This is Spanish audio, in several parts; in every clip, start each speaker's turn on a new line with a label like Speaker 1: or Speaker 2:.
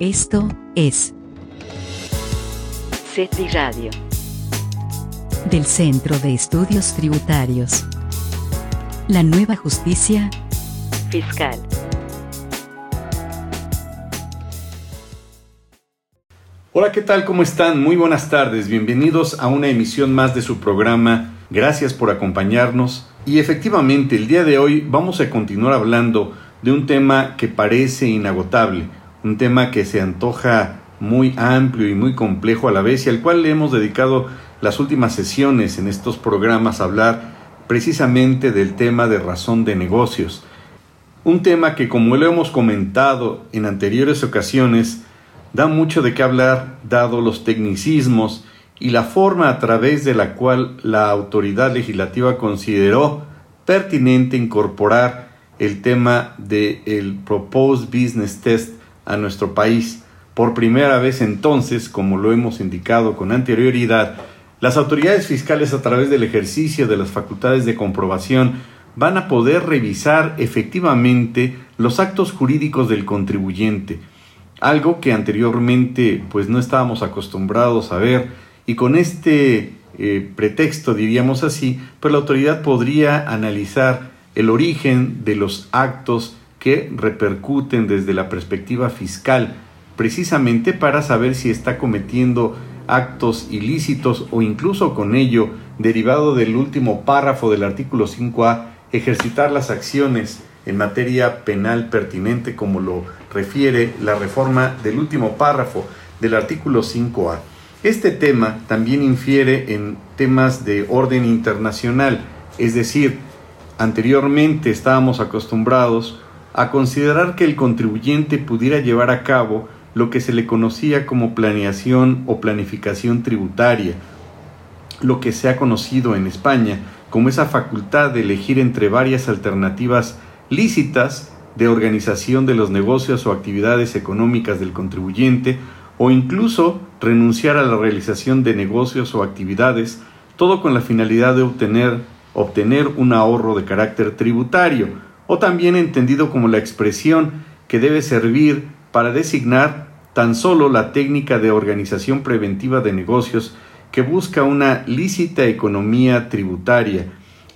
Speaker 1: Esto es
Speaker 2: CETRI Radio.
Speaker 1: del Centro de Estudios Tributarios. La nueva justicia
Speaker 2: Fiscal.
Speaker 3: Hola, ¿qué tal? ¿Cómo están? Muy buenas tardes. Bienvenidos a una emisión más de su programa. Gracias por acompañarnos. Y efectivamente, el día de hoy vamos a continuar hablando de un tema que parece inagotable, un tema que se antoja muy amplio y muy complejo a la vez y al cual le hemos dedicado las últimas sesiones en estos programas a hablar precisamente del tema de razón de negocios. Un tema que, como lo hemos comentado en anteriores ocasiones, da mucho de qué hablar dado los tecnicismos y la forma a través de la cual la autoridad legislativa consideró pertinente incorporar el tema del Proposed Business Test a nuestro país. Por primera vez entonces, como lo hemos indicado con anterioridad, las autoridades fiscales a través del ejercicio de las facultades de comprobación van a poder revisar efectivamente los actos jurídicos del contribuyente, algo que anteriormente pues no estábamos acostumbrados a ver y con este eh, pretexto diríamos así, pues la autoridad podría analizar el origen de los actos que repercuten desde la perspectiva fiscal, precisamente para saber si está cometiendo actos ilícitos o incluso con ello, derivado del último párrafo del artículo 5A, ejercitar las acciones en materia penal pertinente como lo refiere la reforma del último párrafo del artículo 5A. Este tema también infiere en temas de orden internacional, es decir, anteriormente estábamos acostumbrados a considerar que el contribuyente pudiera llevar a cabo lo que se le conocía como planeación o planificación tributaria, lo que se ha conocido en España como esa facultad de elegir entre varias alternativas lícitas de organización de los negocios o actividades económicas del contribuyente o incluso renunciar a la realización de negocios o actividades, todo con la finalidad de obtener, obtener un ahorro de carácter tributario, o también entendido como la expresión que debe servir para designar tan solo la técnica de organización preventiva de negocios que busca una lícita economía tributaria.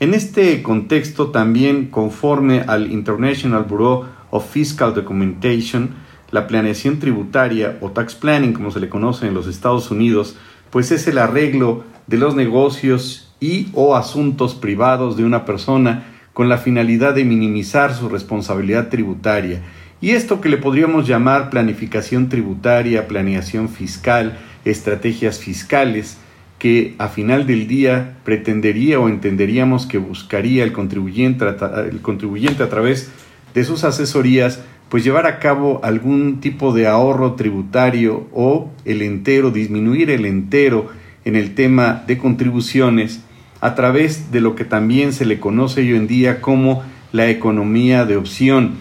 Speaker 3: En este contexto también conforme al International Bureau of Fiscal Documentation, la planeación tributaria o tax planning como se le conoce en los Estados Unidos, pues es el arreglo de los negocios y o asuntos privados de una persona con la finalidad de minimizar su responsabilidad tributaria. Y esto que le podríamos llamar planificación tributaria, planeación fiscal, estrategias fiscales, que a final del día pretendería o entenderíamos que buscaría el contribuyente, a través de sus asesorías, pues llevar a cabo algún tipo de ahorro tributario o el entero, disminuir el entero en el tema de contribuciones a través de lo que también se le conoce hoy en día como la economía de opción.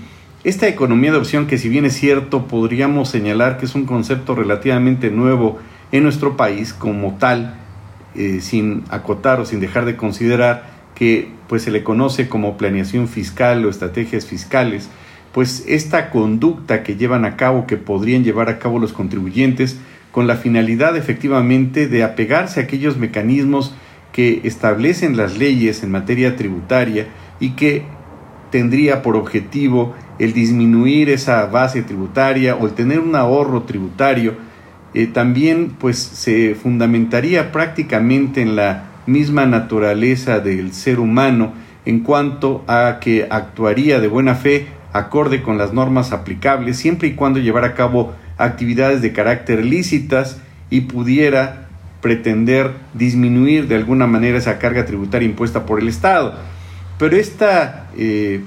Speaker 3: Esta economía de opción que si bien es cierto podríamos señalar que es un concepto relativamente nuevo en nuestro país como tal, eh, sin acotar o sin dejar de considerar que pues se le conoce como planeación fiscal o estrategias fiscales, pues esta conducta que llevan a cabo, que podrían llevar a cabo los contribuyentes, con la finalidad efectivamente de apegarse a aquellos mecanismos que establecen las leyes en materia tributaria y que tendría por objetivo el disminuir esa base tributaria o el tener un ahorro tributario, eh, también pues se fundamentaría prácticamente en la misma naturaleza del ser humano en cuanto a que actuaría de buena fe acorde con las normas aplicables siempre y cuando llevara a cabo actividades de carácter lícitas y pudiera pretender disminuir de alguna manera esa carga tributaria impuesta por el Estado. Pero esta eh,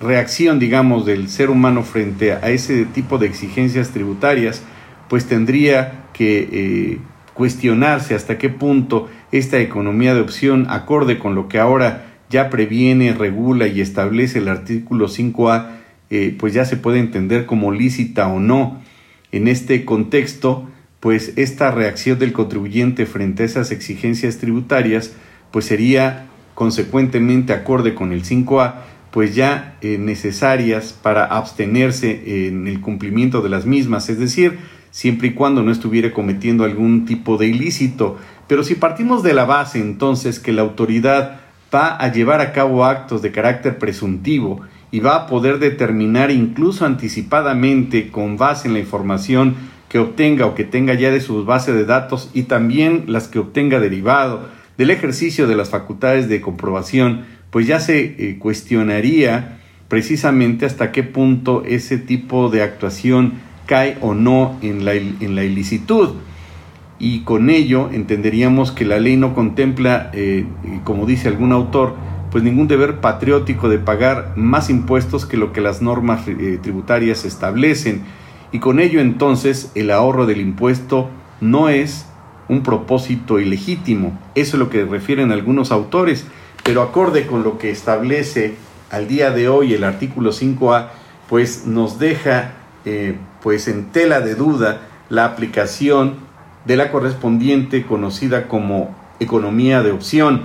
Speaker 3: reacción, digamos, del ser humano frente a ese tipo de exigencias tributarias, pues tendría que eh, cuestionarse hasta qué punto esta economía de opción, acorde con lo que ahora ya previene, regula y establece el artículo 5A, eh, pues ya se puede entender como lícita o no. En este contexto, pues esta reacción del contribuyente frente a esas exigencias tributarias, pues sería consecuentemente acorde con el 5A, pues ya eh, necesarias para abstenerse en el cumplimiento de las mismas, es decir, siempre y cuando no estuviera cometiendo algún tipo de ilícito. Pero si partimos de la base entonces que la autoridad va a llevar a cabo actos de carácter presuntivo y va a poder determinar incluso anticipadamente con base en la información que obtenga o que tenga ya de sus bases de datos y también las que obtenga derivado del ejercicio de las facultades de comprobación, pues ya se eh, cuestionaría precisamente hasta qué punto ese tipo de actuación cae o no en la, en la ilicitud. Y con ello entenderíamos que la ley no contempla, eh, como dice algún autor, pues ningún deber patriótico de pagar más impuestos que lo que las normas eh, tributarias establecen. Y con ello entonces el ahorro del impuesto no es un propósito ilegítimo. Eso es lo que refieren algunos autores pero acorde con lo que establece al día de hoy el artículo 5A, pues nos deja eh, pues en tela de duda la aplicación de la correspondiente conocida como economía de opción.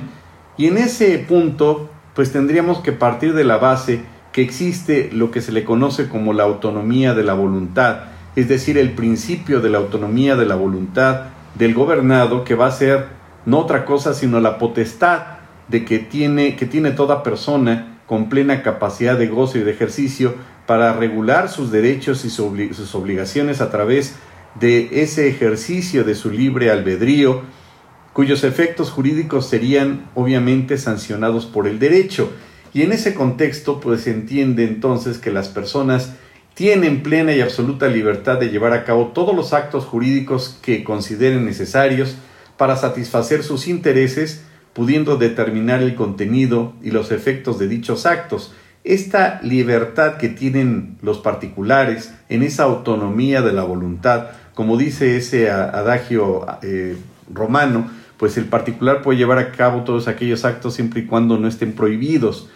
Speaker 3: Y en ese punto, pues tendríamos que partir de la base que existe lo que se le conoce como la autonomía de la voluntad, es decir, el principio de la autonomía de la voluntad del gobernado, que va a ser no otra cosa sino la potestad de que tiene, que tiene toda persona con plena capacidad de gozo y de ejercicio para regular sus derechos y sus obligaciones a través de ese ejercicio de su libre albedrío, cuyos efectos jurídicos serían obviamente sancionados por el derecho. Y en ese contexto, pues se entiende entonces que las personas tienen plena y absoluta libertad de llevar a cabo todos los actos jurídicos que consideren necesarios para satisfacer sus intereses pudiendo determinar el contenido y los efectos de dichos actos. Esta libertad que tienen los particulares en esa autonomía de la voluntad, como dice ese adagio eh, romano, pues el particular puede llevar a cabo todos aquellos actos siempre y cuando no estén prohibidos.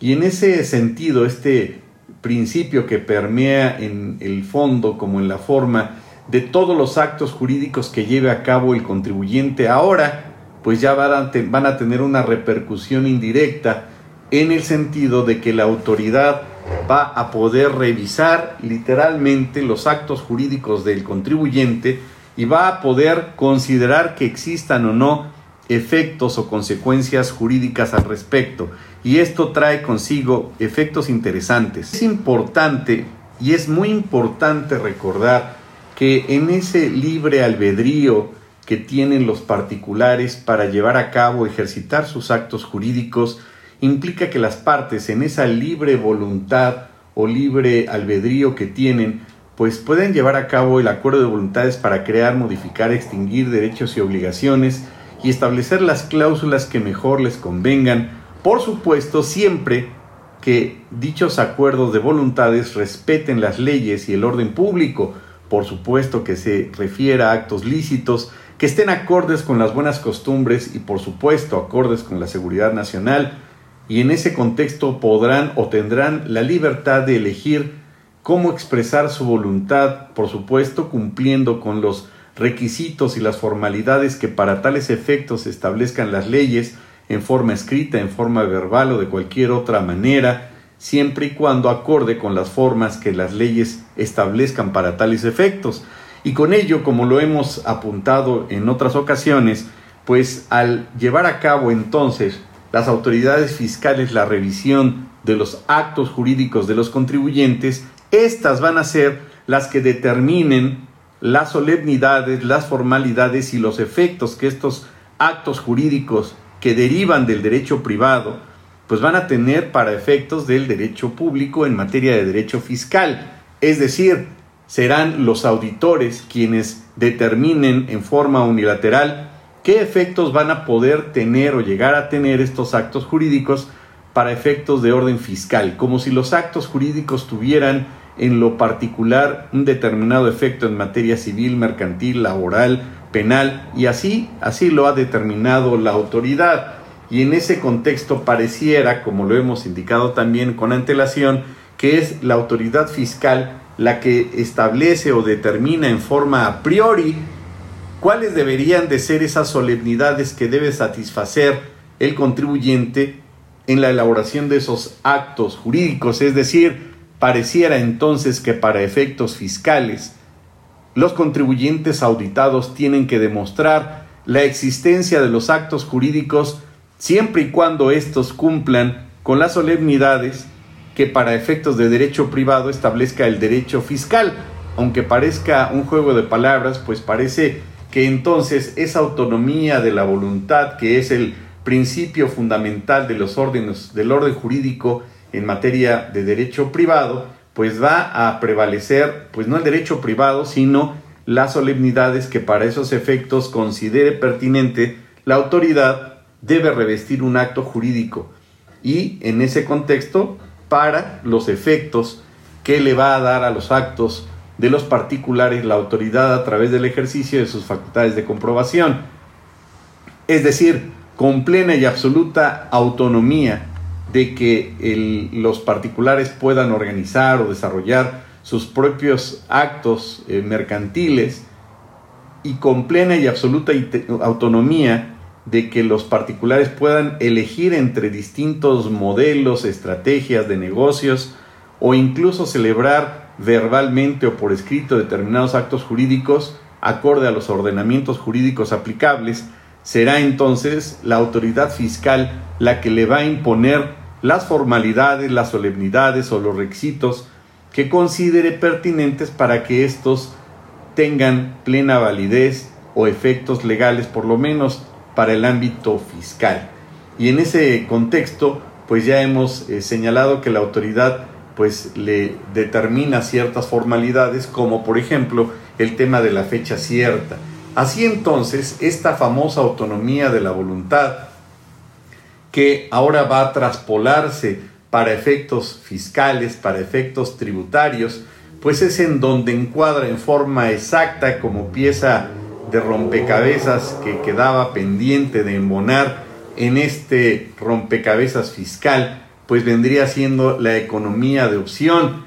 Speaker 3: Y en ese sentido, este principio que permea en el fondo como en la forma de todos los actos jurídicos que lleve a cabo el contribuyente ahora pues ya van a, tener una repercusión indirecta en el sentido de que la autoridad va a poder revisar literalmente los actos jurídicos del contribuyente y va a poder considerar que existan o no efectos o consecuencias jurídicas al respecto. Y esto trae consigo efectos interesantes. Es importante y es muy importante recordar que en ese libre albedrío que tienen los particulares para llevar a cabo, ejercitar sus actos jurídicos, implica que las partes en esa libre voluntad o libre albedrío que tienen, pues pueden llevar a cabo el acuerdo de voluntades para crear, modificar, extinguir derechos y obligaciones y establecer las cláusulas que mejor les convengan, por supuesto siempre que dichos acuerdos de voluntades respeten las leyes y el orden público, por supuesto que se refiera a actos lícitos, que estén acordes con las buenas costumbres y por supuesto acordes con la seguridad nacional. Y en ese contexto podrán o tendrán la libertad de elegir cómo expresar su voluntad, por supuesto cumpliendo con los requisitos y las formalidades que para tales efectos establezcan las leyes en forma escrita, en forma verbal o de cualquier otra manera, siempre y cuando acorde con las formas que las leyes establezcan para tales efectos. Y con ello, como lo hemos apuntado en otras ocasiones, pues al llevar a cabo entonces las autoridades fiscales la revisión de los actos jurídicos de los contribuyentes, estas van a ser las que determinen las solemnidades, las formalidades y los efectos que estos actos jurídicos que derivan del derecho privado, pues van a tener para efectos del derecho público en materia de derecho fiscal. Es decir, serán los auditores quienes determinen en forma unilateral qué efectos van a poder tener o llegar a tener estos actos jurídicos para efectos de orden fiscal, como si los actos jurídicos tuvieran en lo particular un determinado efecto en materia civil, mercantil, laboral, penal, y así, así lo ha determinado la autoridad. Y en ese contexto pareciera, como lo hemos indicado también con antelación, que es la autoridad fiscal la que establece o determina en forma a priori cuáles deberían de ser esas solemnidades que debe satisfacer el contribuyente en la elaboración de esos actos jurídicos, es decir, pareciera entonces que para efectos fiscales, los contribuyentes auditados tienen que demostrar la existencia de los actos jurídicos siempre y cuando estos cumplan con las solemnidades que para efectos de derecho privado establezca el derecho fiscal. Aunque parezca un juego de palabras, pues parece que entonces esa autonomía de la voluntad, que es el principio fundamental de los órdenes del orden jurídico en materia de derecho privado, pues va a prevalecer, pues no el derecho privado, sino las solemnidades que para esos efectos considere pertinente la autoridad debe revestir un acto jurídico y en ese contexto para los efectos que le va a dar a los actos de los particulares la autoridad a través del ejercicio de sus facultades de comprobación. Es decir, con plena y absoluta autonomía de que los particulares puedan organizar o desarrollar sus propios actos eh, mercantiles y con plena y absoluta autonomía de que los particulares puedan elegir entre distintos modelos, estrategias de negocios o incluso celebrar verbalmente o por escrito determinados actos jurídicos acorde a los ordenamientos jurídicos aplicables, será entonces la autoridad fiscal la que le va a imponer las formalidades, las solemnidades o los requisitos que considere pertinentes para que estos tengan plena validez o efectos legales, por lo menos para el ámbito fiscal. Y en ese contexto, pues ya hemos eh, señalado que la autoridad pues le determina ciertas formalidades, como por ejemplo el tema de la fecha cierta. Así entonces, esta famosa autonomía de la voluntad, que ahora va a traspolarse para efectos fiscales, para efectos tributarios, pues es en donde encuadra en forma exacta como pieza de rompecabezas que quedaba pendiente de embonar en este rompecabezas fiscal, pues vendría siendo la economía de opción.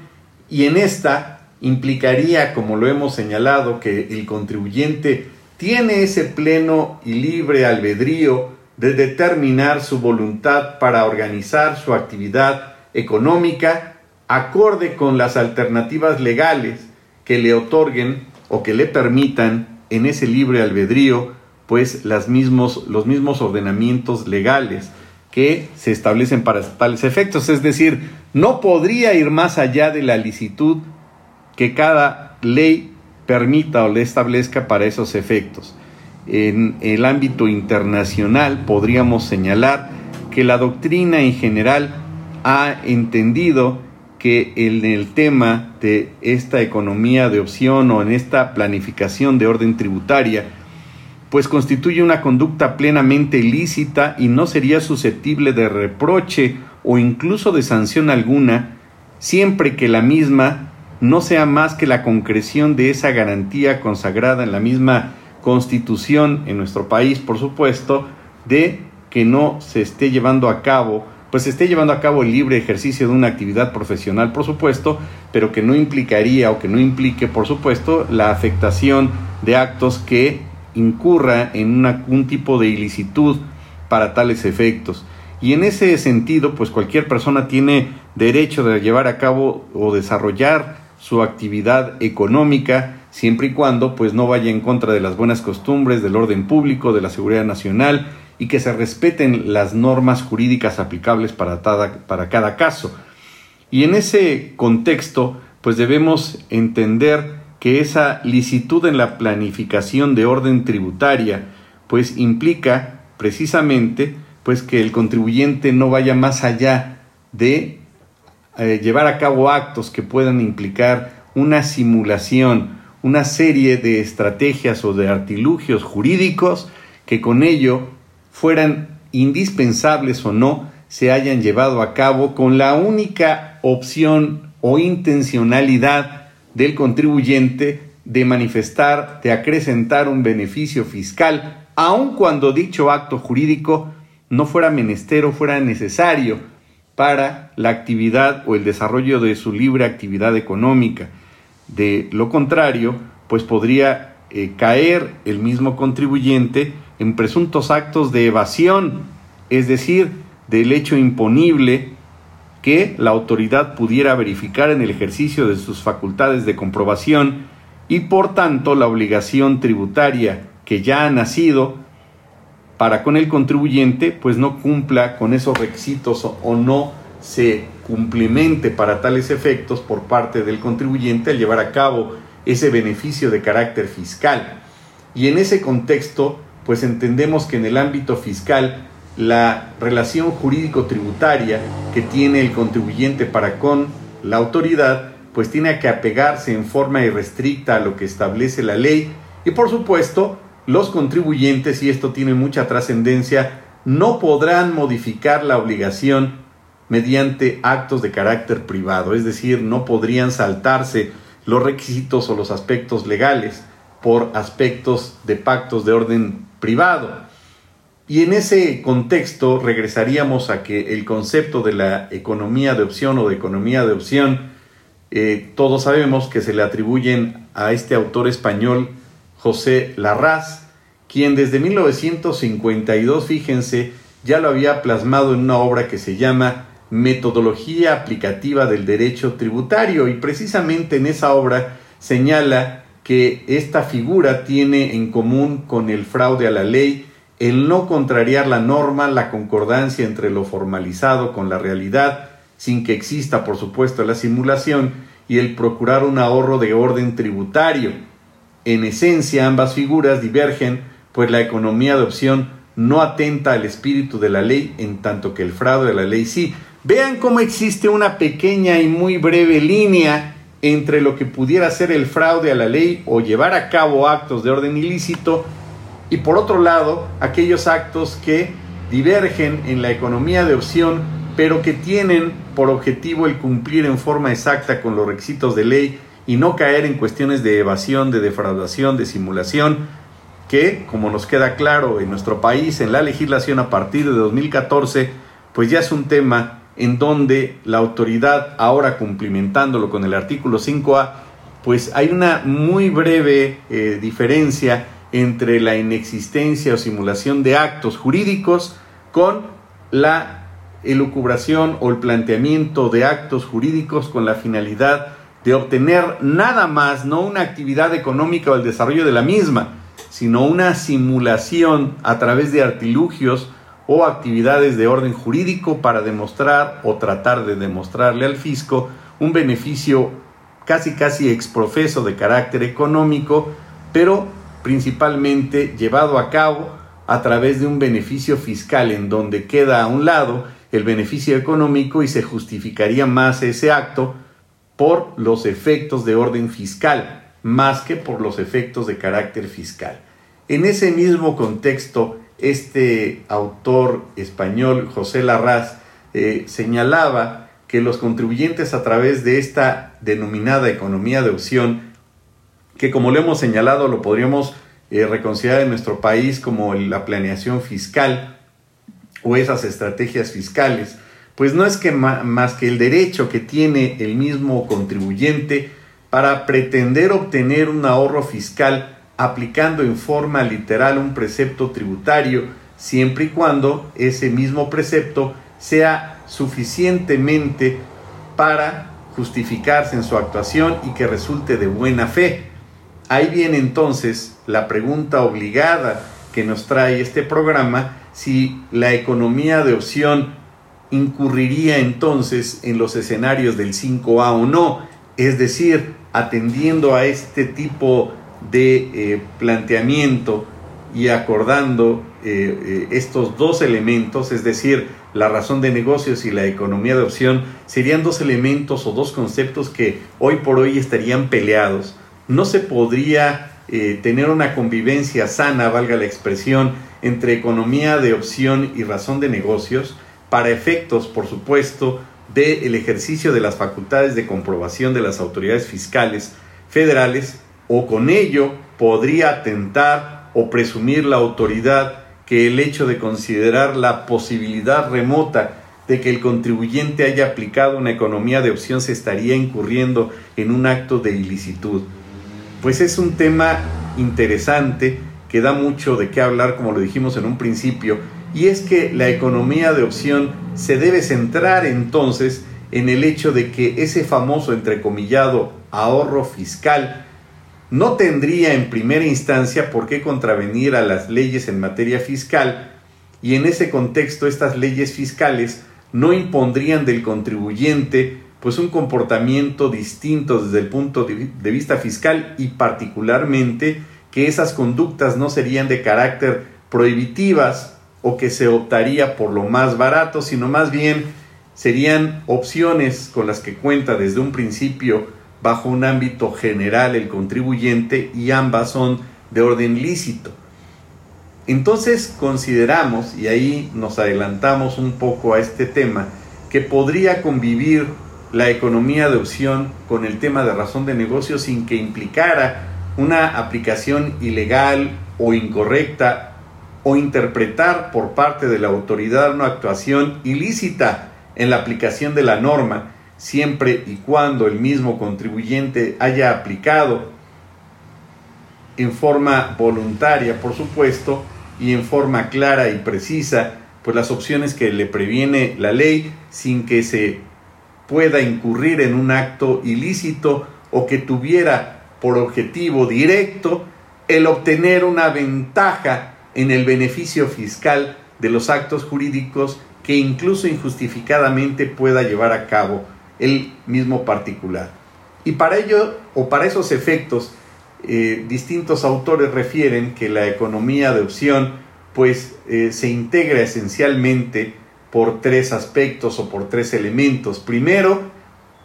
Speaker 3: Y en esta implicaría, como lo hemos señalado, que el contribuyente tiene ese pleno y libre albedrío de determinar su voluntad para organizar su actividad económica acorde con las alternativas legales que le otorguen o que le permitan en ese libre albedrío, pues mismos, los mismos ordenamientos legales que se establecen para tales efectos. Es decir, no podría ir más allá de la licitud que cada ley permita o le establezca para esos efectos. En el ámbito internacional podríamos señalar que la doctrina en general ha entendido que en el tema de esta economía de opción o en esta planificación de orden tributaria, pues constituye una conducta plenamente ilícita y no sería susceptible de reproche o incluso de sanción alguna, siempre que la misma no sea más que la concreción de esa garantía consagrada en la misma constitución en nuestro país, por supuesto, de que no se esté llevando a cabo pues esté llevando a cabo el libre ejercicio de una actividad profesional, por supuesto, pero que no implicaría o que no implique, por supuesto, la afectación de actos que incurra en un tipo de ilicitud para tales efectos. Y en ese sentido, pues cualquier persona tiene derecho de llevar a cabo o desarrollar su actividad económica siempre y cuando pues no vaya en contra de las buenas costumbres, del orden público, de la seguridad nacional y que se respeten las normas jurídicas aplicables para, para cada caso. Y en ese contexto, pues debemos entender que esa licitud en la planificación de orden tributaria, pues implica precisamente pues que el contribuyente no vaya más allá de eh, llevar a cabo actos que puedan implicar una simulación, una serie de estrategias o de artilugios jurídicos que con ello fueran indispensables o no, se hayan llevado a cabo con la única opción o intencionalidad del contribuyente de manifestar, de acrecentar un beneficio fiscal, aun cuando dicho acto jurídico no fuera menester o fuera necesario para la actividad o el desarrollo de su libre actividad económica. De lo contrario, pues podría eh, caer el mismo contribuyente en presuntos actos de evasión, es decir, del hecho imponible que la autoridad pudiera verificar en el ejercicio de sus facultades de comprobación y por tanto la obligación tributaria que ya ha nacido para con el contribuyente pues no cumpla con esos requisitos o no se cumplimente para tales efectos por parte del contribuyente al llevar a cabo ese beneficio de carácter fiscal. Y en ese contexto, pues entendemos que en el ámbito fiscal la relación jurídico-tributaria que tiene el contribuyente para con la autoridad, pues tiene que apegarse en forma irrestricta a lo que establece la ley y por supuesto los contribuyentes, y esto tiene mucha trascendencia, no podrán modificar la obligación mediante actos de carácter privado, es decir, no podrían saltarse los requisitos o los aspectos legales por aspectos de pactos de orden privado. Y en ese contexto regresaríamos a que el concepto de la economía de opción o de economía de opción, eh, todos sabemos que se le atribuyen a este autor español José Larraz, quien desde 1952, fíjense, ya lo había plasmado en una obra que se llama Metodología aplicativa del derecho tributario y precisamente en esa obra señala que esta figura tiene en común con el fraude a la ley el no contrariar la norma, la concordancia entre lo formalizado con la realidad, sin que exista, por supuesto, la simulación, y el procurar un ahorro de orden tributario. En esencia, ambas figuras divergen, pues la economía de opción no atenta al espíritu de la ley, en tanto que el fraude de la ley sí. Vean cómo existe una pequeña y muy breve línea entre lo que pudiera ser el fraude a la ley o llevar a cabo actos de orden ilícito y por otro lado aquellos actos que divergen en la economía de opción pero que tienen por objetivo el cumplir en forma exacta con los requisitos de ley y no caer en cuestiones de evasión, de defraudación, de simulación, que, como nos queda claro en nuestro país, en la legislación a partir de 2014, pues ya es un tema en donde la autoridad, ahora cumplimentándolo con el artículo 5A, pues hay una muy breve eh, diferencia entre la inexistencia o simulación de actos jurídicos con la elucubración o el planteamiento de actos jurídicos con la finalidad de obtener nada más, no una actividad económica o el desarrollo de la misma, sino una simulación a través de artilugios o actividades de orden jurídico para demostrar o tratar de demostrarle al fisco un beneficio casi casi exprofeso de carácter económico, pero principalmente llevado a cabo a través de un beneficio fiscal en donde queda a un lado el beneficio económico y se justificaría más ese acto por los efectos de orden fiscal, más que por los efectos de carácter fiscal. En ese mismo contexto, este autor español, José Larraz, eh, señalaba que los contribuyentes a través de esta denominada economía de opción que como lo hemos señalado lo podríamos eh, reconciliar en nuestro país como la planeación fiscal o esas estrategias fiscales, pues no es que más que el derecho que tiene el mismo contribuyente para pretender obtener un ahorro fiscal aplicando en forma literal un precepto tributario, siempre y cuando ese mismo precepto sea suficientemente para justificarse en su actuación y que resulte de buena fe. Ahí viene entonces la pregunta obligada que nos trae este programa, si la economía de opción incurriría entonces en los escenarios del 5A o no, es decir, atendiendo a este tipo de eh, planteamiento y acordando eh, eh, estos dos elementos, es decir, la razón de negocios y la economía de opción, serían dos elementos o dos conceptos que hoy por hoy estarían peleados. No se podría tener una convivencia sana, valga la expresión, entre economía de opción y razón de negocios, para efectos, por supuesto, del ejercicio de las facultades de comprobación de las autoridades fiscales federales, o con ello podría atentar o presumir la autoridad que el hecho de considerar la posibilidad remota de que el contribuyente haya aplicado una economía de opción se estaría incurriendo en un acto de ilicitud. Pues es un tema interesante que da mucho de qué hablar, como lo dijimos en un principio, y es que la economía de opción se debe centrar entonces en el hecho de que ese famoso entrecomillado ahorro fiscal no tendría en primera instancia por qué contravenir a las leyes en materia fiscal y en ese contexto estas leyes fiscales no impondrían del contribuyente pues un comportamiento distinto desde el punto de vista fiscal y particularmente que esas conductas no serían de carácter prohibitivas o que se optaría por lo más barato, sino más bien serían opciones con las que cuenta desde un principio bajo un ámbito general el contribuyente y ambas son de orden lícito. Entonces consideramos, y ahí nos adelantamos un poco a este tema, que podría convivir la economía de opción con el tema de razón de negocio sin que implicara una aplicación ilegal o incorrecta o interpretar por parte de la autoridad una actuación ilícita en la aplicación de la norma, siempre y cuando el mismo contribuyente haya aplicado en forma voluntaria, por supuesto, y en forma clara y precisa, pues las opciones que le previene la ley sin que se pueda incurrir en un acto ilícito o que tuviera por objetivo directo el obtener una ventaja en el beneficio fiscal de los actos jurídicos que incluso injustificadamente pueda llevar a cabo el mismo particular. Y para ello, o para esos efectos, eh, distintos autores refieren que la economía de opción pues eh, se integra esencialmente por tres aspectos o por tres elementos. Primero,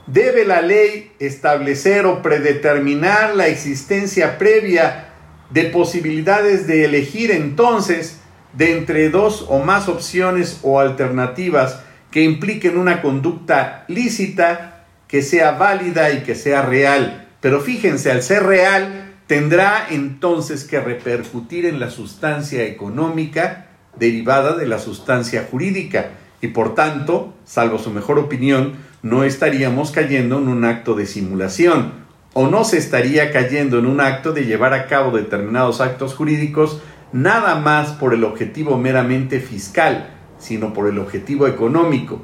Speaker 3: debe la ley establecer o predeterminar la existencia previa de posibilidades de elegir entonces de entre dos o más opciones o alternativas que impliquen una conducta lícita, que sea válida y que sea real. Pero fíjense, al ser real, tendrá entonces que repercutir en la sustancia económica derivada de la sustancia jurídica y por tanto, salvo su mejor opinión, no estaríamos cayendo en un acto de simulación o no se estaría cayendo en un acto de llevar a cabo determinados actos jurídicos nada más por el objetivo meramente fiscal, sino por el objetivo económico.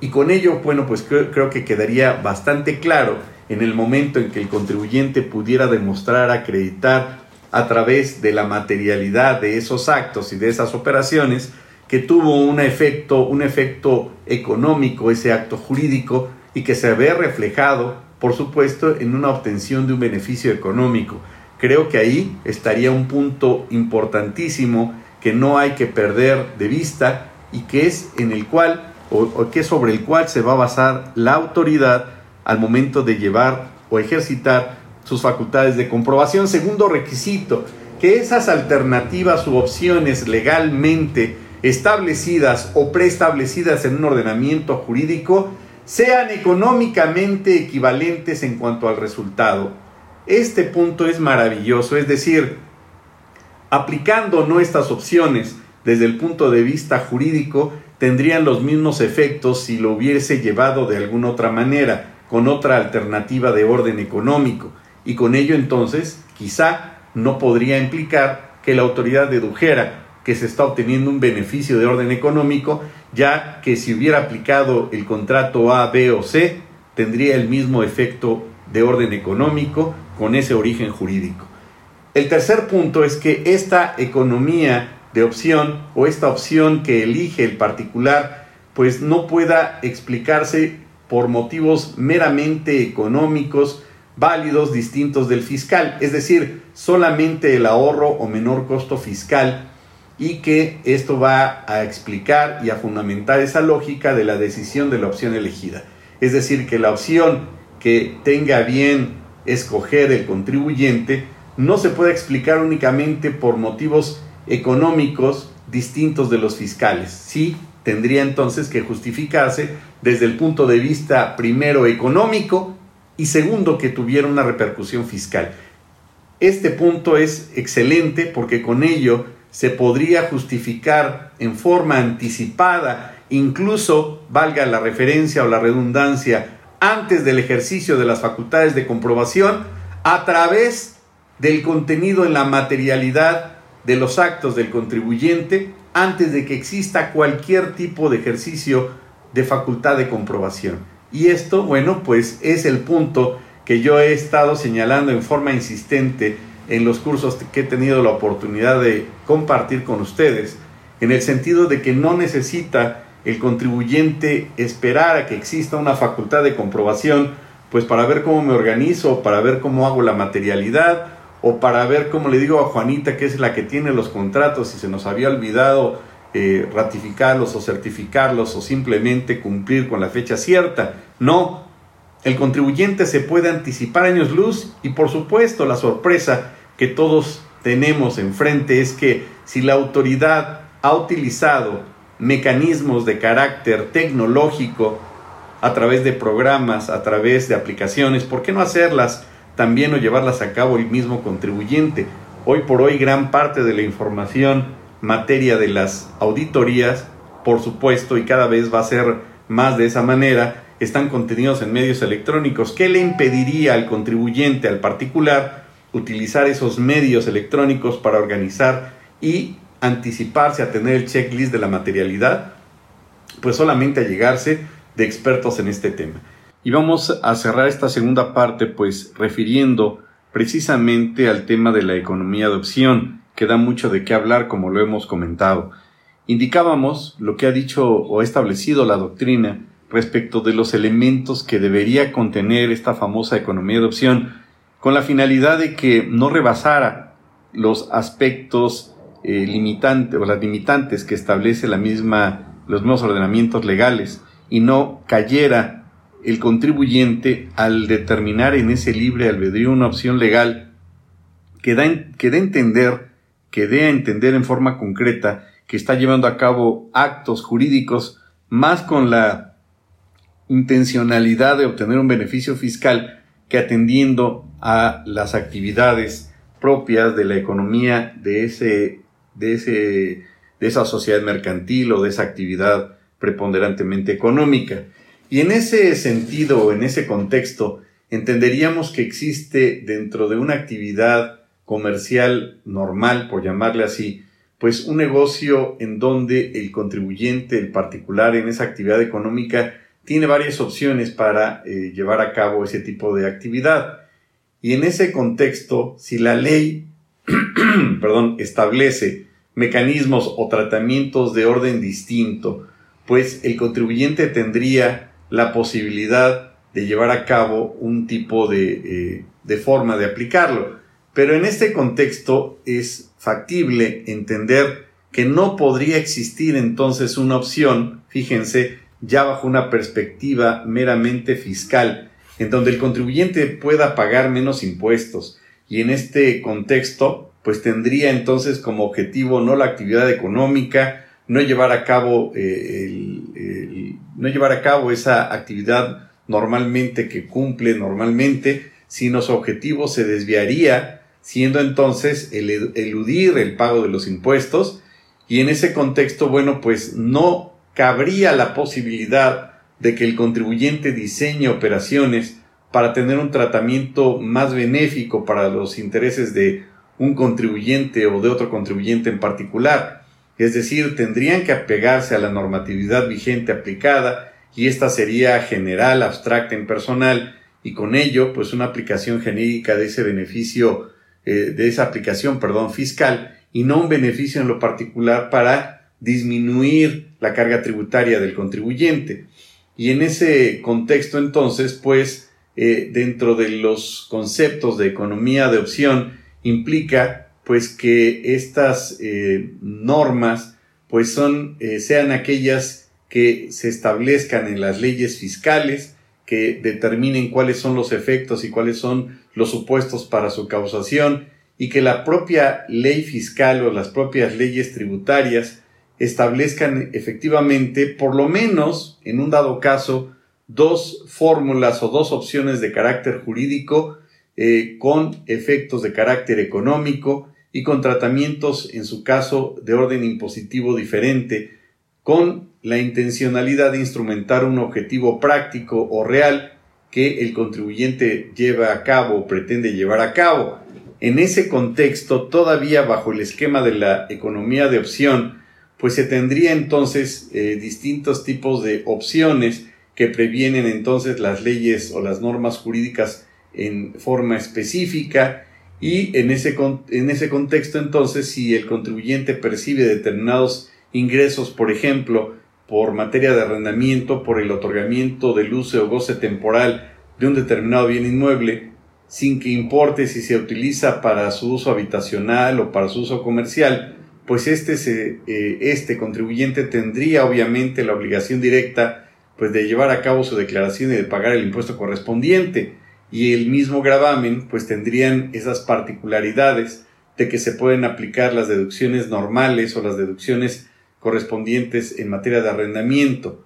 Speaker 3: Y con ello, bueno, pues creo, creo, que quedaría bastante claro en el momento en que el contribuyente pudiera demostrar, acreditar a través de la materialidad de esos actos y de esas operaciones, que tuvo un efecto, un efecto económico ese acto jurídico y que se ve reflejado, por supuesto, en una obtención de un beneficio económico. Creo que ahí estaría un punto importantísimo que no hay que perder de vista y que es en el cual o, que sobre el cual se va a basar la autoridad al momento de llevar o ejercitar sus facultades de comprobación. Segundo requisito, que esas alternativas u opciones legalmente establecidas o preestablecidas en un ordenamiento jurídico sean económicamente equivalentes en cuanto al resultado. Este punto es maravilloso, es decir, aplicando nuestras opciones desde el punto de vista jurídico, tendrían los mismos efectos si lo hubiese llevado de alguna otra manera, con otra alternativa de orden económico, y con ello entonces quizá no podría implicar que la autoridad dedujera que se está obteniendo un beneficio de orden económico, ya que si hubiera aplicado el contrato A, B o C, tendría el mismo efecto de orden económico con ese origen jurídico. El tercer punto es que esta economía de opción o esta opción que elige el particular, pues no pueda explicarse por motivos meramente económicos, válidos, distintos del fiscal, es decir, solamente el ahorro o menor costo fiscal y que esto va a explicar y a fundamentar esa lógica de la decisión de la opción elegida. Es decir, que la opción que tenga bien escoger el contribuyente no se puede explicar únicamente por motivos económicos distintos de los fiscales. Sí, tendría entonces que justificarse desde el punto de vista primero económico y segundo que tuviera una repercusión fiscal. Este punto es excelente porque con ello se podría justificar en forma anticipada, incluso valga la referencia o la redundancia, antes del ejercicio de las facultades de comprobación, a través del contenido en la materialidad de los actos del contribuyente antes de que exista cualquier tipo de ejercicio de facultad de comprobación. Y esto, bueno, pues es el punto que yo he estado señalando en forma insistente en los cursos que he tenido la oportunidad de compartir con ustedes, en el sentido de que no necesita el contribuyente esperar a que exista una facultad de comprobación, pues para ver cómo me organizo, para ver cómo hago la materialidad, o para ver cómo le digo a Juanita, que es la que tiene los contratos y se nos había olvidado eh, ratificarlos o certificarlos o simplemente cumplir con la fecha cierta. No, el contribuyente se puede anticipar años luz y por supuesto la sorpresa que todos tenemos enfrente es que si la autoridad ha utilizado mecanismos de carácter tecnológico a través de programas, a través de aplicaciones, ¿por qué no hacerlas también o llevarlas a cabo el mismo contribuyente? Hoy por hoy gran parte de la información materia de las auditorías, por supuesto, y cada vez va a ser más de esa manera, están contenidos en medios electrónicos. ¿Qué le impediría al contribuyente, al particular, utilizar esos medios electrónicos para organizar y anticiparse a tener el checklist de la materialidad? Pues solamente a llegarse de expertos en este tema. Y vamos a cerrar esta segunda parte pues refiriendo precisamente al tema de la economía de opción que da mucho de qué hablar, como lo hemos comentado. Indicábamos lo que ha dicho o establecido la doctrina respecto de los elementos que debería contener esta famosa economía de opción, con la finalidad de que no rebasara los aspectos eh, limitantes o las limitantes que establece la misma, los mismos ordenamientos legales y no cayera el contribuyente al determinar en ese libre albedrío una opción legal que da, que a entender que dé a entender en forma concreta que está llevando a cabo actos jurídicos más con la intencionalidad de obtener un beneficio fiscal que atendiendo a las actividades propias de la economía de ese de ese de esa sociedad mercantil o de esa actividad preponderantemente económica. Y en ese sentido, en ese contexto, entenderíamos que existe dentro de una actividad comercial normal, por llamarle así, pues un negocio en donde el contribuyente, el particular en esa actividad económica, tiene varias opciones para eh, llevar a cabo ese tipo de actividad. Y en ese contexto, si la ley, perdón, establece mecanismos o tratamientos de orden distinto, pues el contribuyente tendría la posibilidad de llevar a cabo un tipo de, eh, de forma de aplicarlo. Pero en este contexto es factible entender que no podría existir entonces una opción, fíjense, ya bajo una perspectiva meramente fiscal, en donde el contribuyente pueda pagar menos impuestos. Y en este contexto, pues tendría entonces como objetivo no la actividad económica, no llevar a cabo, eh, no llevar a cabo esa actividad normalmente que cumple normalmente, sino su objetivo se desviaría siendo entonces el eludir el pago de los impuestos y en ese contexto, bueno, pues no cabría la posibilidad de que el contribuyente diseñe operaciones para tener un tratamiento más benéfico para los intereses de un contribuyente o de otro contribuyente en particular. Es decir, tendrían que apegarse a la normatividad vigente aplicada y esta sería general, abstracta, impersonal y con ello pues una aplicación genérica de ese beneficio eh, de esa aplicación, perdón, fiscal y no un beneficio en lo particular para disminuir la carga tributaria del contribuyente. Y en ese contexto entonces, pues, eh, dentro de los conceptos de economía de opción, implica pues que estas eh, normas pues son, sean aquellas que se establezcan en las leyes fiscales, que determinen cuáles son los efectos y cuáles son los supuestos para su causación y que la propia ley fiscal o las propias leyes tributarias establezcan efectivamente, por lo menos en un dado caso, dos fórmulas o dos opciones de carácter jurídico eh, con efectos de carácter económico y con tratamientos, en su caso, de orden impositivo diferente, con la intencionalidad de instrumentar un objetivo práctico o real que el contribuyente lleva a cabo o pretende llevar a cabo. En ese contexto, todavía bajo el esquema de la economía de opción, pues se tendría entonces eh, distintos tipos de opciones que previenen entonces las leyes o las normas jurídicas en forma específica y en ese, en ese contexto entonces si el contribuyente percibe determinados ingresos, por ejemplo, por materia de arrendamiento, por el otorgamiento del uso o goce temporal de un determinado bien inmueble, sin que importe si se utiliza para su uso habitacional o para su uso comercial, pues este, eh, este contribuyente tendría obviamente la obligación directa pues de llevar a cabo su declaración y de pagar el impuesto correspondiente y el mismo gravamen pues tendrían esas particularidades de que se pueden aplicar las deducciones normales o las deducciones correspondientes en materia de arrendamiento.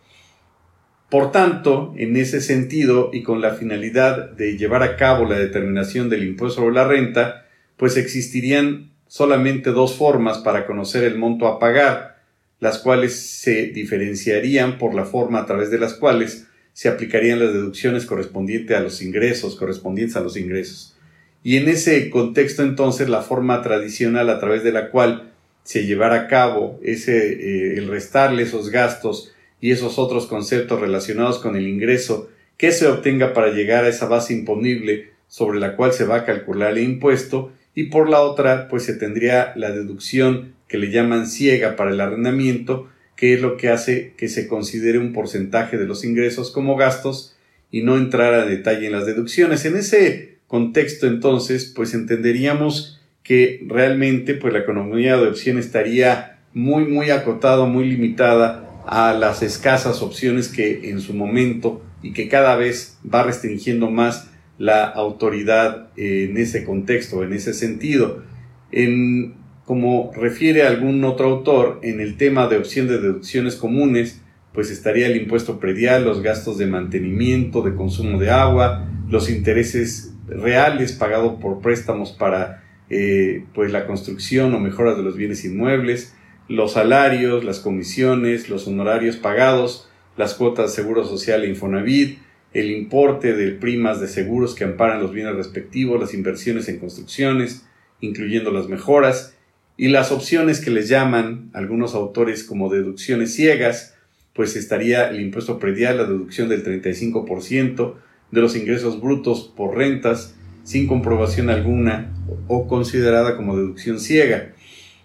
Speaker 3: Por tanto, en ese sentido y con la finalidad de llevar a cabo la determinación del impuesto sobre la renta, pues existirían solamente dos formas para conocer el monto a pagar, las cuales se diferenciarían por la forma a través de las cuales se aplicarían las deducciones correspondientes a los ingresos, correspondientes a los ingresos. Y en ese contexto entonces la forma tradicional a través de la cual se llevara a cabo ese, eh, el restarle esos gastos y esos otros conceptos relacionados con el ingreso que se obtenga para llegar a esa base imponible sobre la cual se va a calcular el impuesto y por la otra pues se tendría la deducción que le llaman ciega para el arrendamiento que es lo que hace que se considere un porcentaje de los ingresos como gastos y no entrar a detalle en las deducciones. En ese contexto entonces pues entenderíamos que realmente pues la economía de opción estaría muy muy acotada, muy limitada a las escasas opciones que en su momento y que cada vez va restringiendo más la autoridad en ese contexto, en ese sentido. En, como refiere algún otro autor, en el tema de opción de deducciones comunes, pues estaría el impuesto predial, los gastos de mantenimiento, de consumo de agua, los intereses reales pagados por préstamos para eh, pues la construcción o mejora de los bienes inmuebles, los salarios, las comisiones, los honorarios pagados, las cuotas de seguro social e Infonavit, el importe de primas de seguros que amparan los bienes respectivos, las inversiones en construcciones, incluyendo las mejoras, y las opciones que les llaman algunos autores como deducciones ciegas, pues estaría el impuesto predial, la deducción del 35% de los ingresos brutos por rentas, sin comprobación alguna o considerada como deducción ciega.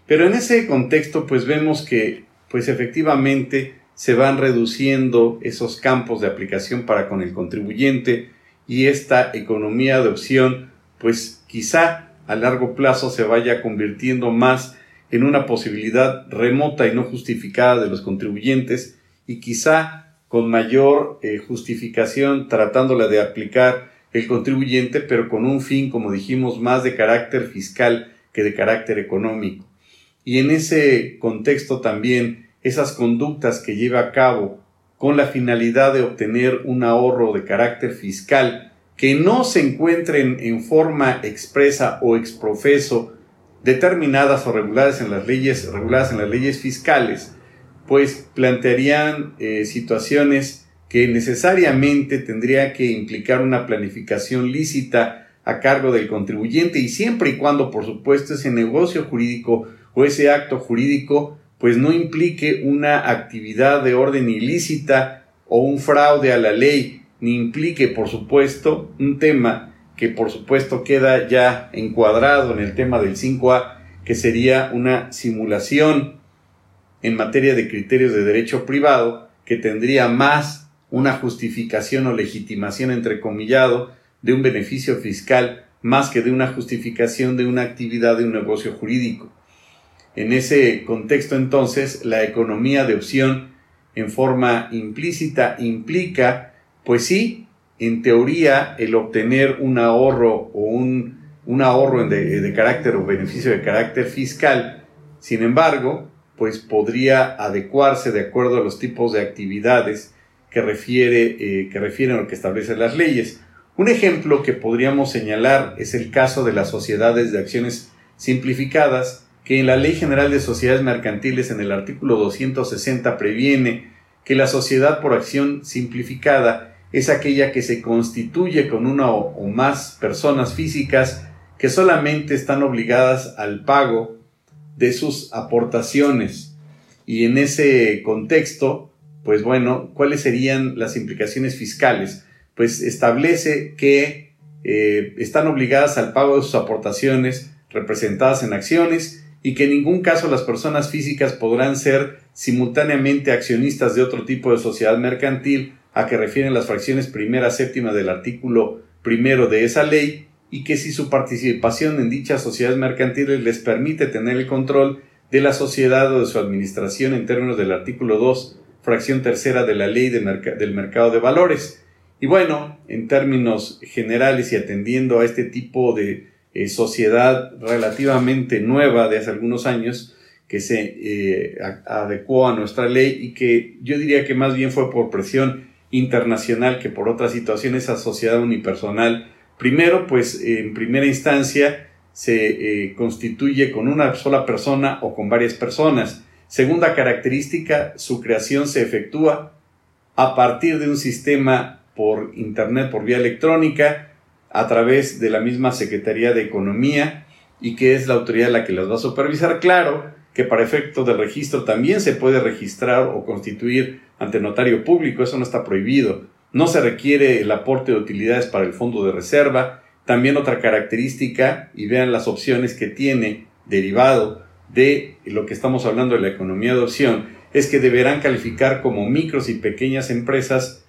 Speaker 3: Pero en ese contexto, pues vemos que, pues efectivamente, se van reduciendo esos campos de aplicación para con el contribuyente y esta economía de opción, pues quizá a largo plazo se vaya convirtiendo más en una posibilidad remota y no justificada de los contribuyentes y quizá con mayor eh, justificación tratándola de aplicar el contribuyente, pero con un fin, como dijimos, más de carácter fiscal que de carácter económico. Y en ese contexto también esas conductas que lleva a cabo con la finalidad de obtener un ahorro de carácter fiscal que no se encuentren en forma expresa o exprofeso determinadas o reguladas en las leyes reguladas en las leyes fiscales pues plantearían eh, situaciones que necesariamente tendría que implicar una planificación lícita a cargo del contribuyente y siempre y cuando por supuesto ese negocio jurídico o ese acto jurídico pues no implique una actividad de orden ilícita o un fraude a la ley, ni implique, por supuesto, un tema que por supuesto queda ya encuadrado en el tema del 5A, que sería una simulación en materia de criterios de derecho privado, que tendría más una justificación o legitimación entrecomillado de un beneficio fiscal más que de una justificación de una actividad de un negocio jurídico. En ese contexto entonces, la economía de opción en forma implícita implica, pues sí, en teoría, el obtener un ahorro o un, ahorro de, carácter o beneficio de carácter fiscal. Sin embargo, pues podría adecuarse de acuerdo a los tipos de actividades que, refiere, eh, que refieren lo que establecen las leyes. Un ejemplo que podríamos señalar es el caso de las sociedades de acciones simplificadas, que en la Ley General de Sociedades Mercantiles en el artículo 260 previene que la sociedad por acción simplificada es aquella que se constituye con una o, más personas físicas que solamente están obligadas al pago de sus aportaciones Y en ese contexto, pues bueno, ¿cuáles serían las implicaciones fiscales? Pues establece que eh, están obligadas al pago de sus aportaciones representadas en acciones y que en ningún caso las personas físicas podrán ser simultáneamente accionistas de otro tipo de sociedad mercantil a que refieren las fracciones primera séptima del artículo primero de esa ley y que si su participación en dichas sociedades mercantiles les permite tener el control de la sociedad o de su administración en términos del artículo 2, fracción tercera de la ley del mercado de valores. Y bueno, en términos generales y atendiendo a este tipo de eh, sociedad relativamente nueva de hace algunos años, que se eh, adecuó a nuestra ley y que yo diría que más bien fue por presión internacional que por otras situaciones, sociedad unipersonal, primero, pues en primera instancia, se eh, constituye con una sola persona o con varias personas. Segunda característica, su creación se efectúa a partir de un sistema por Internet, por vía electrónica, a través de la misma Secretaría de Economía y que es la autoridad la que las va a supervisar. Claro que para efecto de registro también se puede registrar o constituir ante notario público, eso no está prohibido. No se requiere el aporte de utilidades para el fondo de reserva, también otra característica, y vean las opciones que tiene derivado de lo que estamos hablando de la economía de opción, es que deberán calificar como micros y pequeñas empresas,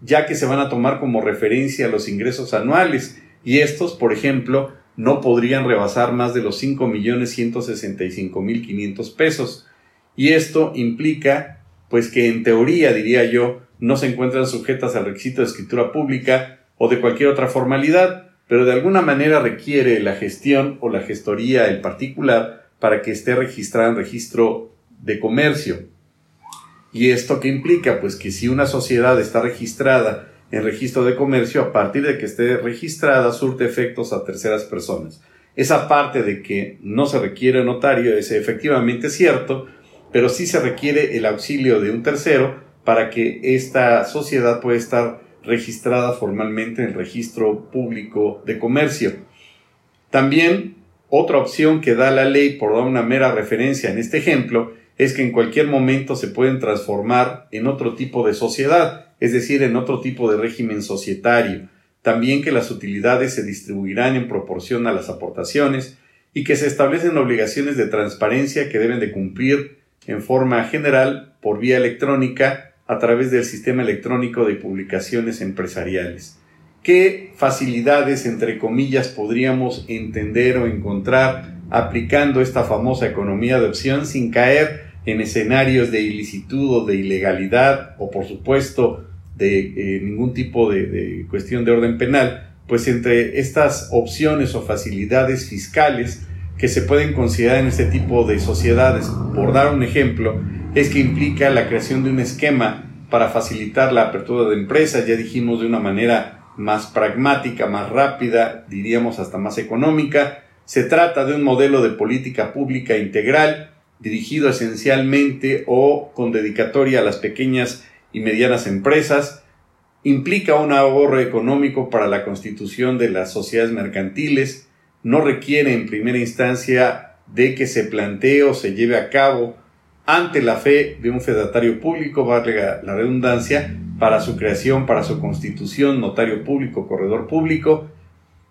Speaker 3: ya que se van a tomar como referencia los ingresos anuales, y estos, por ejemplo, no podrían rebasar más de los 5.165.500 pesos. Y esto implica, pues que en teoría, diría yo, no se encuentran sujetas al requisito de escritura pública o de cualquier otra formalidad, pero de alguna manera requiere la gestión o la gestoría el particular para que esté registrada en registro de comercio. ¿Y esto qué implica? Pues que si una sociedad está registrada en registro de comercio, a partir de que esté registrada, surte efectos a terceras personas. Esa parte de que no se requiere notario es efectivamente cierto, pero sí se requiere el auxilio de un tercero para que esta sociedad pueda estar registrada formalmente en el registro público de comercio. También otra opción que da la ley, por dar una mera referencia en este ejemplo, es que en cualquier momento se pueden transformar en otro tipo de sociedad, es decir, en otro tipo de régimen societario. También que las utilidades se distribuirán en proporción a las aportaciones y que se establecen obligaciones de transparencia que deben de cumplir en forma general por vía electrónica a través del sistema electrónico de publicaciones empresariales. ¿Qué facilidades, entre comillas, podríamos entender o encontrar aplicando esta famosa economía de opción sin caer en escenarios de ilicitud o de ilegalidad o, por supuesto, de eh, ningún tipo de, de cuestión de orden penal? Pues entre estas opciones o facilidades fiscales que se pueden considerar en este tipo de sociedades, por dar un ejemplo, es que implica la creación de un esquema para facilitar la apertura de empresas, ya dijimos de una manera más pragmática, más rápida, diríamos hasta más económica. Se trata de un modelo de política pública integral, dirigido esencialmente o con dedicatoria a las pequeñas y medianas empresas, implica un ahorro económico para la constitución de las sociedades mercantiles, no requiere en primera instancia de que se plantee o se lleve a cabo ante la fe de un fedatario público, valga la redundancia, para su creación, para su constitución, notario público, corredor público,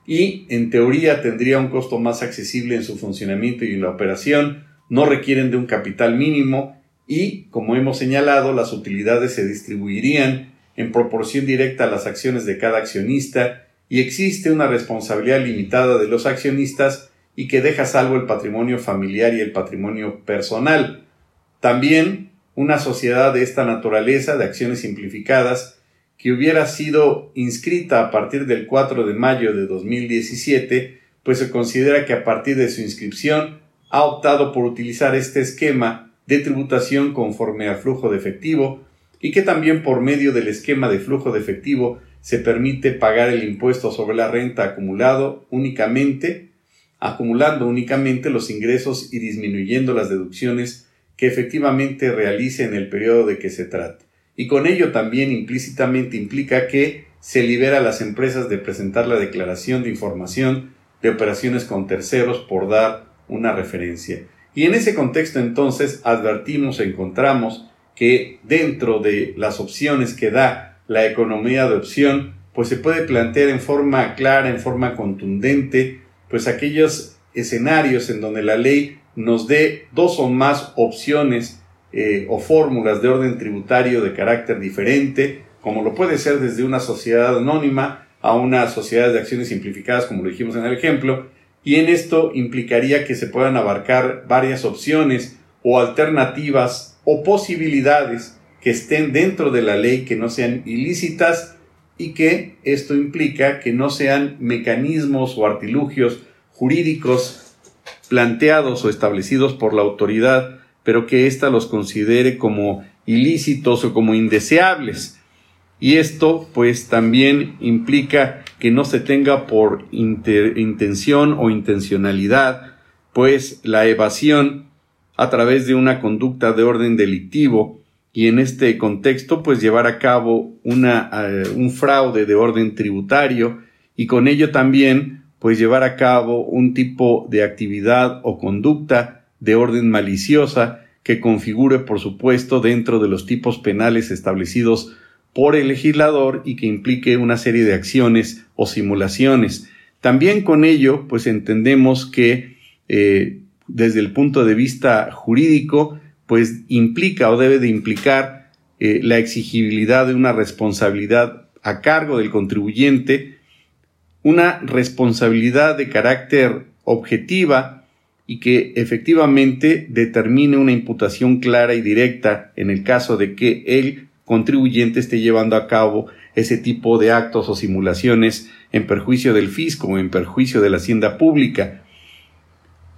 Speaker 3: y en teoría tendría un costo más accesible en su funcionamiento y en la operación, no requieren de un capital mínimo y, como hemos señalado, las utilidades se distribuirían en proporción directa a las acciones de cada accionista y existe una responsabilidad limitada de los accionistas y que deja salvo el patrimonio familiar y el patrimonio personal. También una sociedad de esta naturaleza, de acciones simplificadas, que hubiera sido inscrita a partir del 4 de mayo de 2017, pues se considera que a partir de su inscripción ha optado por utilizar este esquema de tributación conforme al flujo de efectivo y que también por medio del esquema de flujo de efectivo se permite pagar el impuesto sobre la renta acumulado únicamente, acumulando únicamente los ingresos y disminuyendo las deducciones que efectivamente realice en el periodo de que se trate. Y con ello también implícitamente implica que se libera a las empresas de presentar la declaración de información de operaciones con terceros por dar una referencia. Y en ese contexto entonces advertimos, encontramos que dentro de las opciones que da la economía de opción, pues se puede plantear en forma clara, en forma contundente, pues aquellos escenarios en donde la ley nos dé dos o más opciones eh, o fórmulas de orden tributario de carácter diferente, como lo puede ser desde una sociedad anónima a una sociedad de acciones simplificadas, como lo dijimos en el ejemplo, y en esto implicaría que se puedan abarcar varias opciones o alternativas o posibilidades que estén dentro de la ley que no sean ilícitas y que esto implica que no sean mecanismos o artilugios jurídicos planteados o establecidos por la autoridad, pero que ésta los considere como ilícitos o como indeseables. Y esto pues también implica que no se tenga por intención o intencionalidad pues la evasión a través de una conducta de orden delictivo y en este contexto pues llevar a cabo una, eh, un fraude de orden tributario y con ello también pues llevar a cabo un tipo de actividad o conducta de orden maliciosa que configure por supuesto dentro de los tipos penales establecidos por el legislador y que implique una serie de acciones o simulaciones. También con ello, pues entendemos que eh, desde el punto de vista jurídico, pues implica o debe de implicar eh, la exigibilidad de una responsabilidad a cargo del contribuyente, una responsabilidad de carácter objetiva y que efectivamente determine una imputación clara y directa en el caso de que el contribuyente esté llevando a cabo ese tipo de actos o simulaciones en perjuicio del fisco o en perjuicio de la hacienda pública.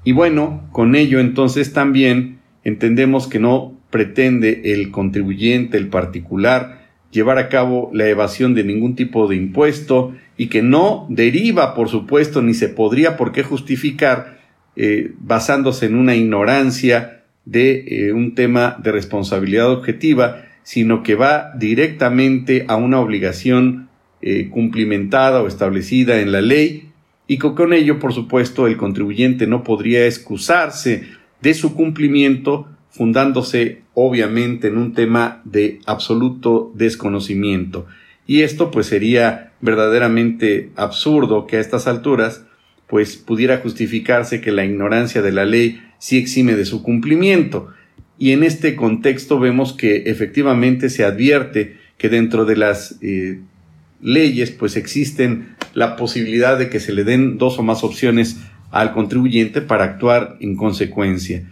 Speaker 3: Y bueno, con ello entonces también entendemos que no pretende el contribuyente, el particular, llevar a cabo la evasión de ningún tipo de impuesto y que no deriva, por supuesto, ni se podría por qué justificar eh, basándose en una ignorancia de eh, un tema de responsabilidad objetiva, sino que va directamente a una obligación eh, cumplimentada o establecida en la ley y que con ello, por supuesto, el contribuyente no podría excusarse de su cumplimiento fundándose obviamente en un tema de absoluto desconocimiento. Y esto pues sería verdaderamente absurdo que a estas alturas pues pudiera justificarse que la ignorancia de la ley sí exime de su cumplimiento y en este contexto vemos que efectivamente se advierte que dentro de las eh, leyes pues existen la posibilidad de que se le den dos o más opciones al contribuyente para actuar en consecuencia.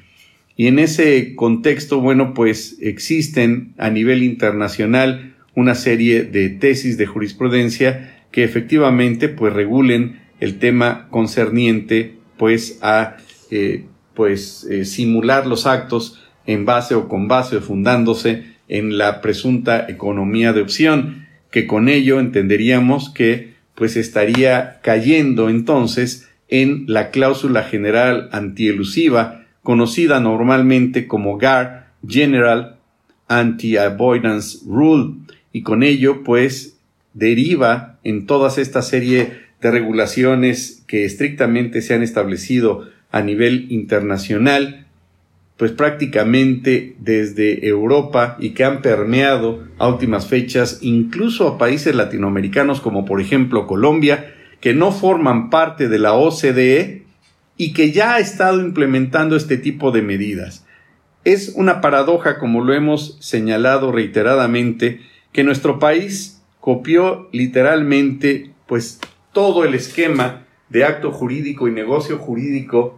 Speaker 3: Y en ese contexto, bueno, pues existen a nivel internacional una serie de tesis de jurisprudencia que efectivamente pues regulen el tema concerniente pues a eh, pues eh, simular los actos en base o con base fundándose en la presunta economía de opción, que con ello entenderíamos que pues estaría cayendo entonces en la cláusula general antielusiva, conocida normalmente como GAR, General Anti-Avoidance Rule, y con ello pues deriva en todas esta serie de regulaciones que estrictamente se han establecido a nivel internacional pues prácticamente desde Europa y que han permeado a últimas fechas incluso a países latinoamericanos como por ejemplo Colombia, que no forman parte de la OCDE y que ya ha estado implementando este tipo de medidas. Es una paradoja, como lo hemos señalado reiteradamente, que nuestro país copió literalmente pues todo el esquema de acto jurídico y negocio jurídico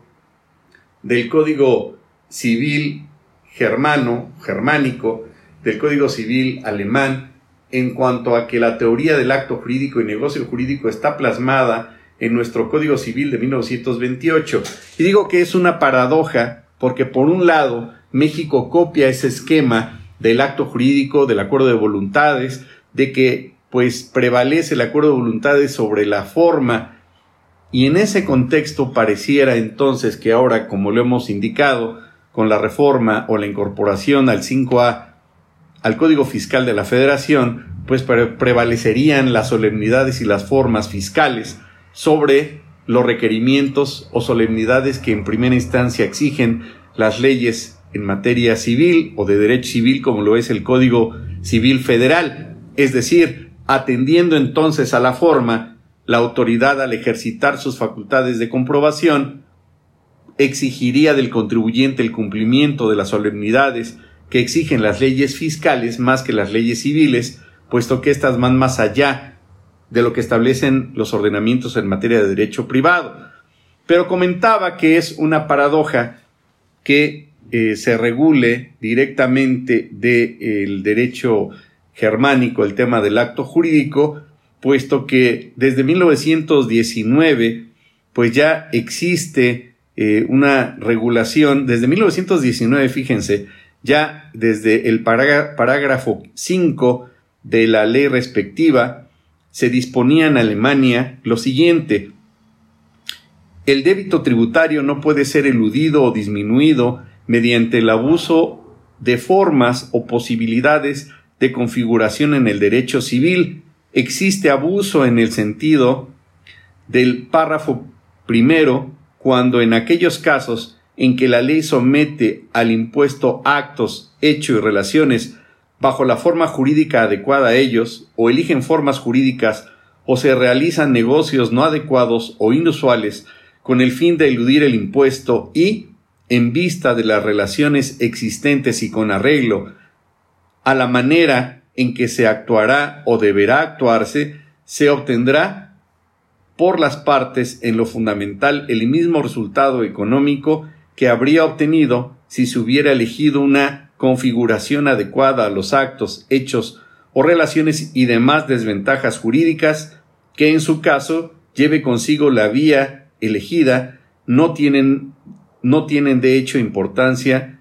Speaker 3: del Código civil germano, germánico, del Código Civil alemán, en cuanto a que la teoría del acto jurídico y negocio jurídico está plasmada en nuestro Código Civil de 1928. Y digo que es una paradoja porque por un lado México copia ese esquema del acto jurídico, del acuerdo de voluntades, de que pues prevalece el acuerdo de voluntades sobre la forma y en ese contexto pareciera entonces que ahora, como lo hemos indicado, con la reforma o la incorporación al 5A al Código Fiscal de la Federación, pues prevalecerían las solemnidades y las formas fiscales sobre los requerimientos o solemnidades que en primera instancia exigen las leyes en materia civil o de derecho civil como lo es el Código Civil Federal. Es decir, atendiendo entonces a la forma, la autoridad al ejercitar sus facultades de comprobación exigiría del contribuyente el cumplimiento de las solemnidades que exigen las leyes fiscales más que las leyes civiles, puesto que éstas van más allá de lo que establecen los ordenamientos en materia de derecho privado. Pero comentaba que es una paradoja que eh, se regule directamente del derecho germánico el tema del acto jurídico, puesto que desde 1919 pues ya existe eh, una regulación, desde 1919, fíjense, ya desde el parágrafo 5 de la ley respectiva, se disponía en Alemania lo siguiente, el débito tributario no puede ser eludido o disminuido mediante el abuso de formas o posibilidades de configuración en el derecho civil. Existe abuso en el sentido del párrafo primero cuando en aquellos casos en que la ley somete al impuesto actos, hechos y relaciones bajo la forma jurídica adecuada a ellos, o eligen formas jurídicas, o se realizan negocios no adecuados o inusuales con el fin de eludir el impuesto y, en vista de las relaciones existentes y con arreglo a la manera en que se actuará o deberá actuarse, se obtendrá por las partes en lo fundamental el mismo resultado económico que habría obtenido si se hubiera elegido una configuración adecuada a los actos, hechos o relaciones y demás desventajas jurídicas que en su caso lleve consigo la vía elegida, no tienen, no tienen de hecho importancia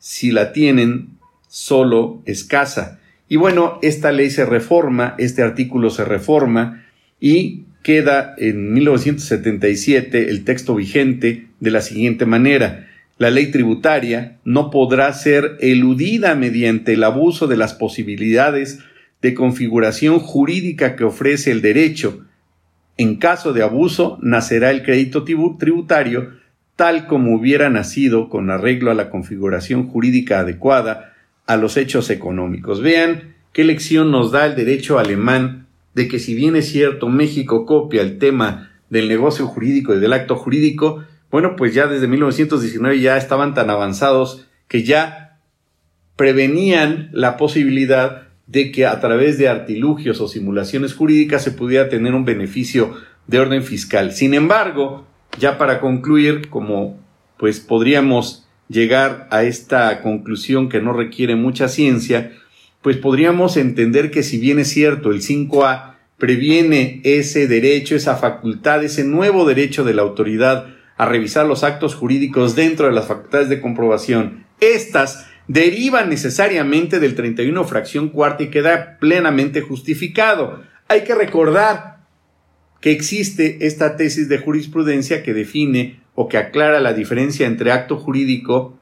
Speaker 3: si la tienen solo escasa. Y bueno, esta ley se reforma, este artículo se reforma y queda en 1977 el texto vigente de la siguiente manera. La ley tributaria no podrá ser eludida mediante el abuso de las posibilidades de configuración jurídica que ofrece el derecho. En caso de abuso, nacerá el crédito tributario tal como hubiera nacido con arreglo a la configuración jurídica adecuada a los hechos económicos. Vean qué lección nos da el derecho alemán de que si bien es cierto México copia el tema del negocio jurídico y del acto jurídico, bueno, pues ya desde 1919 ya estaban tan avanzados que ya prevenían la posibilidad de que a través de artilugios o simulaciones jurídicas se pudiera tener un beneficio de orden fiscal. Sin embargo, ya para concluir, como pues podríamos llegar a esta conclusión que no requiere mucha ciencia, pues podríamos entender que si bien es cierto el 5A previene ese derecho, esa facultad, ese nuevo derecho de la autoridad a revisar los actos jurídicos dentro de las facultades de comprobación. Estas derivan necesariamente del 31 fracción cuarta y queda plenamente justificado. Hay que recordar que existe esta tesis de jurisprudencia que define o que aclara la diferencia entre acto jurídico,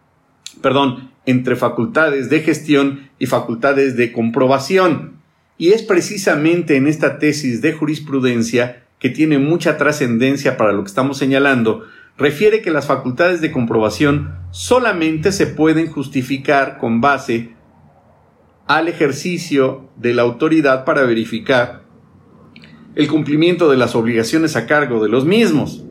Speaker 3: perdón, entre facultades de gestión y facultades de comprobación. Y es precisamente en esta tesis de jurisprudencia que tiene mucha trascendencia para lo que estamos señalando, refiere que las facultades de comprobación solamente se pueden justificar con base al ejercicio de la autoridad para verificar el cumplimiento de las obligaciones a cargo de los mismos,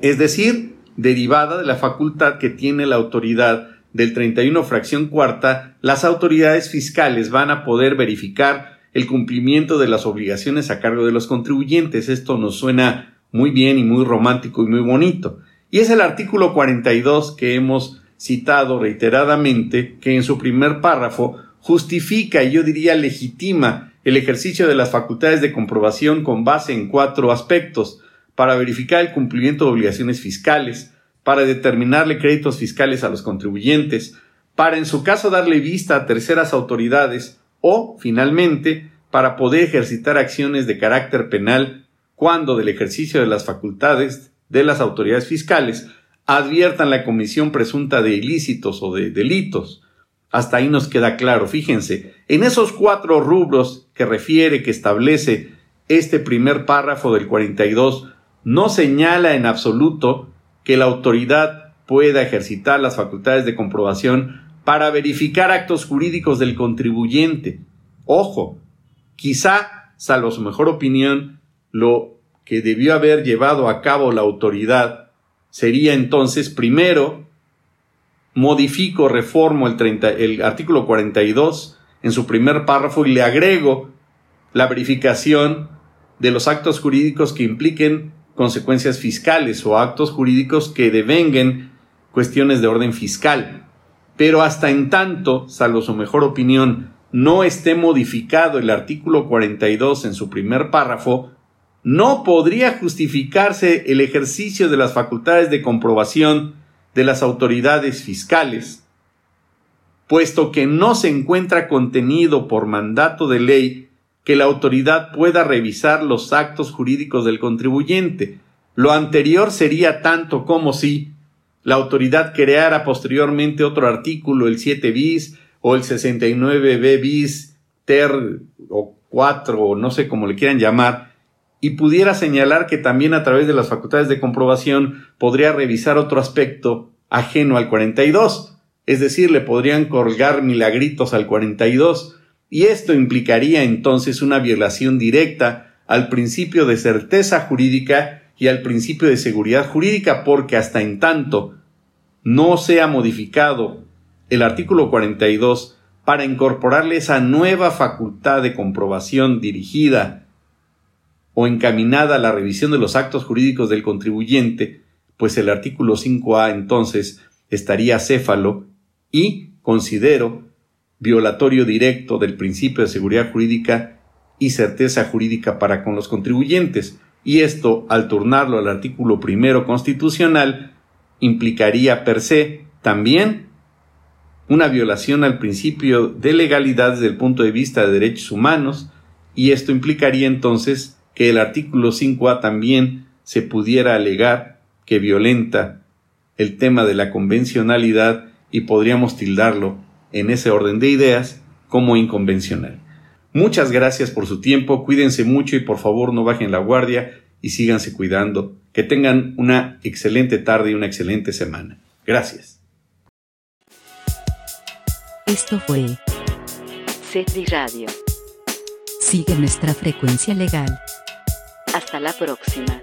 Speaker 3: es decir, derivada de la facultad que tiene la autoridad del 31 fracción cuarta, las autoridades fiscales van a poder verificar el cumplimiento de las obligaciones a cargo de los contribuyentes. Esto nos suena muy bien y muy romántico y muy bonito. Y es el artículo 42 que hemos citado reiteradamente, que en su primer párrafo justifica y yo diría legitima el ejercicio de las facultades de comprobación con base en cuatro aspectos para verificar el cumplimiento de obligaciones fiscales, para determinarle créditos fiscales a los contribuyentes, para en su caso darle vista a terceras autoridades o, finalmente, para poder ejercitar acciones de carácter penal cuando del ejercicio de las facultades de las autoridades fiscales adviertan la comisión presunta de ilícitos o de delitos. Hasta ahí nos queda claro. Fíjense, en esos cuatro rubros que refiere, que establece este primer párrafo del 42, no señala en absoluto que la autoridad pueda ejercitar las facultades de comprobación para verificar actos jurídicos del contribuyente. Ojo, quizá, salvo su mejor opinión, lo que debió haber llevado a cabo la autoridad sería entonces, primero, modifico, reformo el, el artículo 42 en su primer párrafo y le agrego la verificación de los actos jurídicos que impliquen consecuencias fiscales o actos jurídicos que devenguen cuestiones de orden fiscal. Pero hasta en tanto, salvo su mejor opinión, no esté modificado el artículo 42 en su primer párrafo, no podría justificarse el ejercicio de las facultades de comprobación de las autoridades fiscales, puesto que no se encuentra contenido por mandato de ley que la autoridad pueda revisar los actos jurídicos del contribuyente. Lo anterior sería tanto como si la autoridad creara posteriormente otro artículo, el 7 bis o el 69b bis, ter o 4 o no sé cómo le quieran llamar, y pudiera señalar que también a través de las facultades de comprobación podría revisar otro aspecto ajeno al 42, es decir, le podrían colgar milagritos al 42, y esto implicaría entonces una violación directa al principio de certeza jurídica y al principio de seguridad jurídica, porque hasta en tanto no sea modificado el artículo 42 para incorporarle esa nueva facultad de comprobación dirigida o encaminada a la revisión de los actos jurídicos del contribuyente, pues el artículo 5A entonces estaría céfalo y, considero, violatorio directo del principio de seguridad jurídica y certeza jurídica para con los contribuyentes, y esto, al turnarlo al artículo primero constitucional, implicaría per se también una violación al principio de legalidad desde el punto de vista de derechos humanos, y esto implicaría entonces que el artículo 5A también se pudiera alegar que violenta el tema de la convencionalidad y podríamos tildarlo en ese orden de ideas como inconvencional. Muchas gracias por su tiempo, cuídense mucho y por favor no bajen la guardia y síganse cuidando. Que tengan una excelente tarde y una excelente semana. Gracias.
Speaker 1: Esto fue
Speaker 2: CETRI Radio.
Speaker 1: Sigue nuestra frecuencia legal.
Speaker 2: Hasta la próxima.